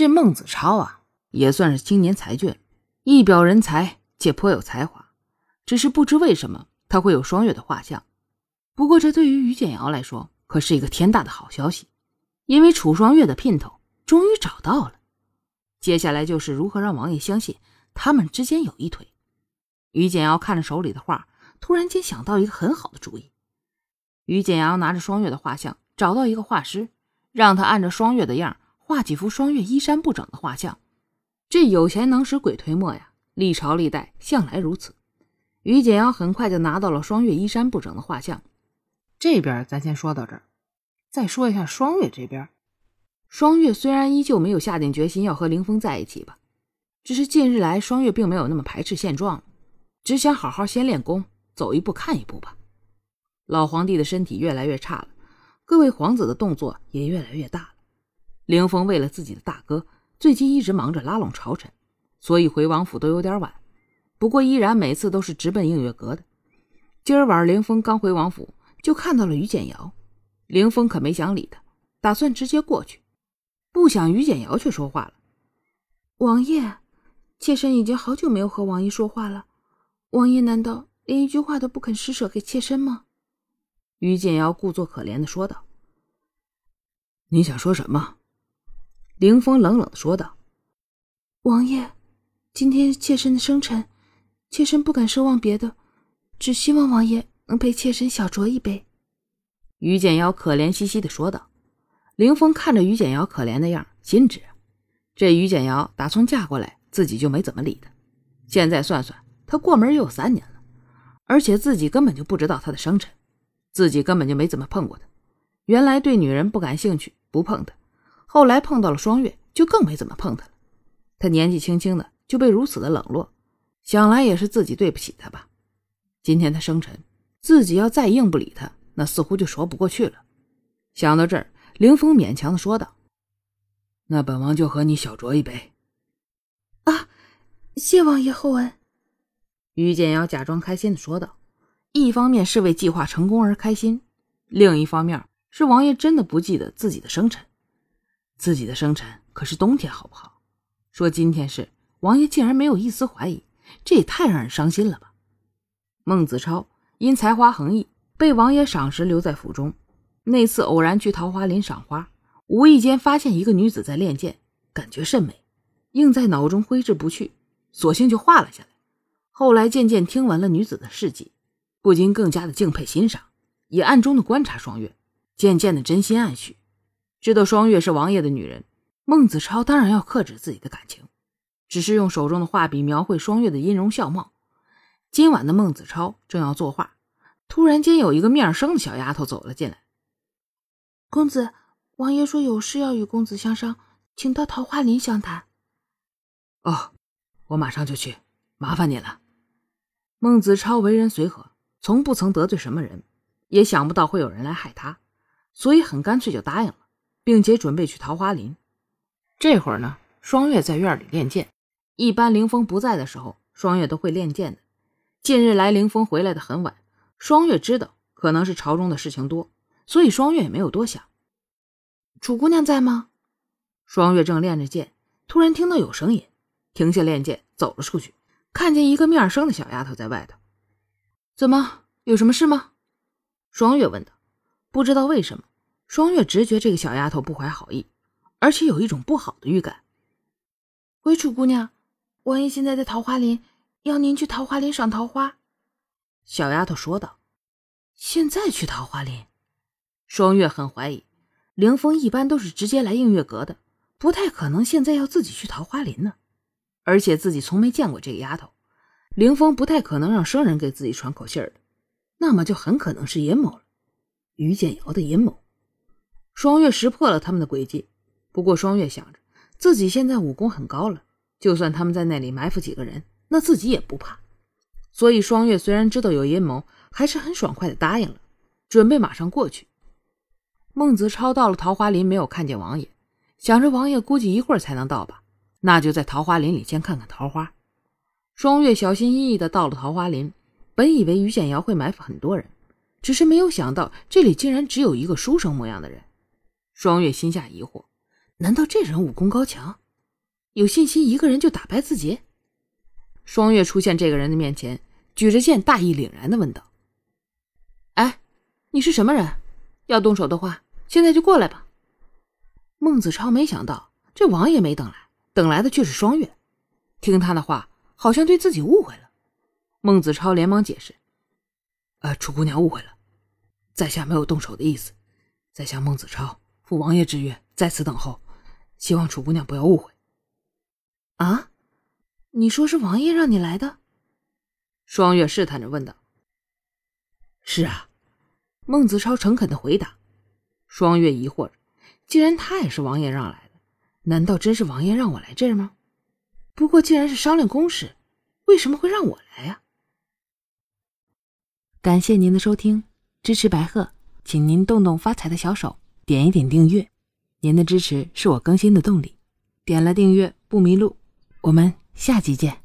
这孟子超啊，也算是青年才俊，一表人才，且颇有才华。只是不知为什么他会有双月的画像。不过这对于于简瑶来说，可是一个天大的好消息，因为楚双月的姘头终于找到了。接下来就是如何让王爷相信他们之间有一腿。于简瑶看着手里的画，突然间想到一个很好的主意。于简瑶拿着双月的画像，找到一个画师，让他按照双月的样画几幅双月衣衫不整的画像。这有钱能使鬼推磨呀，历朝历代向来如此。于简瑶很快就拿到了双月衣衫不整的画像。这边咱先说到这儿，再说一下双月这边。双月虽然依旧没有下定决心要和凌风在一起吧，只是近日来双月并没有那么排斥现状了，只想好好先练功，走一步看一步吧。老皇帝的身体越来越差了，各位皇子的动作也越来越大了。凌风为了自己的大哥，最近一直忙着拉拢朝臣，所以回王府都有点晚。不过依然每次都是直奔映月阁的。今儿晚凌风刚回王府。就看到了于简瑶，凌风可没想理他，打算直接过去。不想于简瑶却说话了：“王爷，妾身已经好久没有和王爷说话了，王爷难道连一句话都不肯施舍给妾身吗？”于简瑶故作可怜的说道：“你想说什么？”凌风冷冷的说道：“王爷，今天妾身的生辰，妾身不敢奢望别的，只希望王爷。”能陪妾身小酌一杯，于简瑶可怜兮兮的说道。凌风看着于简瑶可怜的样，心知这于简瑶打从嫁过来，自己就没怎么理她。现在算算，她过门也有三年了，而且自己根本就不知道她的生辰，自己根本就没怎么碰过她。原来对女人不感兴趣，不碰她。后来碰到了双月，就更没怎么碰她了。她年纪轻轻的就被如此的冷落，想来也是自己对不起她吧。今天她生辰。自己要再硬不理他，那似乎就说不过去了。想到这儿，凌风勉强的说道：“那本王就和你小酌一杯。”啊，谢王爷厚恩。于简瑶假装开心的说道，一方面是为计划成功而开心，另一方面是王爷真的不记得自己的生辰。自己的生辰可是冬天，好不好？说今天是王爷，竟然没有一丝怀疑，这也太让人伤心了吧？孟子超。因才华横溢，被王爷赏识，留在府中。那次偶然去桃花林赏花，无意间发现一个女子在练剑，感觉甚美，映在脑中挥之不去，索性就画了下来。后来渐渐听闻了女子的事迹，不禁更加的敬佩欣赏，也暗中的观察双月，渐渐的真心暗许。知道双月是王爷的女人，孟子超当然要克制自己的感情，只是用手中的画笔描绘双月的音容笑貌。今晚的孟子超正要作画，突然间有一个面生的小丫头走了进来。公子，王爷说有事要与公子相商，请到桃花林相谈。哦，我马上就去，麻烦你了。孟子超为人随和，从不曾得罪什么人，也想不到会有人来害他，所以很干脆就答应了，并且准备去桃花林。这会儿呢，双月在院里练剑。一般凌风不在的时候，双月都会练剑的。近日来，凌风回来的很晚。双月知道可能是朝中的事情多，所以双月也没有多想。楚姑娘在吗？双月正练着剑，突然听到有声音，停下练剑，走了出去，看见一个面生的小丫头在外头。怎么，有什么事吗？双月问道。不知道为什么，双月直觉这个小丫头不怀好意，而且有一种不好的预感。回楚姑娘，王爷现在在桃花林。要您去桃花林赏桃花，小丫头说道。现在去桃花林，双月很怀疑，凌风一般都是直接来映月阁的，不太可能现在要自己去桃花林呢。而且自己从没见过这个丫头，凌风不太可能让生人给自己传口信儿的，那么就很可能是阴谋了，于建瑶的阴谋。双月识破了他们的诡计，不过双月想着自己现在武功很高了，就算他们在那里埋伏几个人。那自己也不怕，所以双月虽然知道有阴谋，还是很爽快的答应了，准备马上过去。孟子超到了桃花林，没有看见王爷，想着王爷估计一会儿才能到吧，那就在桃花林里先看看桃花。双月小心翼翼的到了桃花林，本以为于简瑶会埋伏很多人，只是没有想到这里竟然只有一个书生模样的人。双月心下疑惑，难道这人武功高强，有信心一个人就打败自己？双月出现这个人的面前，举着剑，大义凛然的问道：“哎，你是什么人？要动手的话，现在就过来吧。”孟子超没想到，这王爷没等来，等来的却是双月。听他的话，好像对自己误会了。孟子超连忙解释：“呃，楚姑娘误会了，在下没有动手的意思。在下孟子超，赴王爷之约，在此等候，希望楚姑娘不要误会。”啊。你说是王爷让你来的？双月试探着问道。“是啊。”孟子超诚恳的回答。双月疑惑着：“既然他也是王爷让来的，难道真是王爷让我来这儿吗？不过既然是商量公事，为什么会让我来呀？”感谢您的收听，支持白鹤，请您动动发财的小手，点一点订阅。您的支持是我更新的动力。点了订阅不迷路，我们。下期见。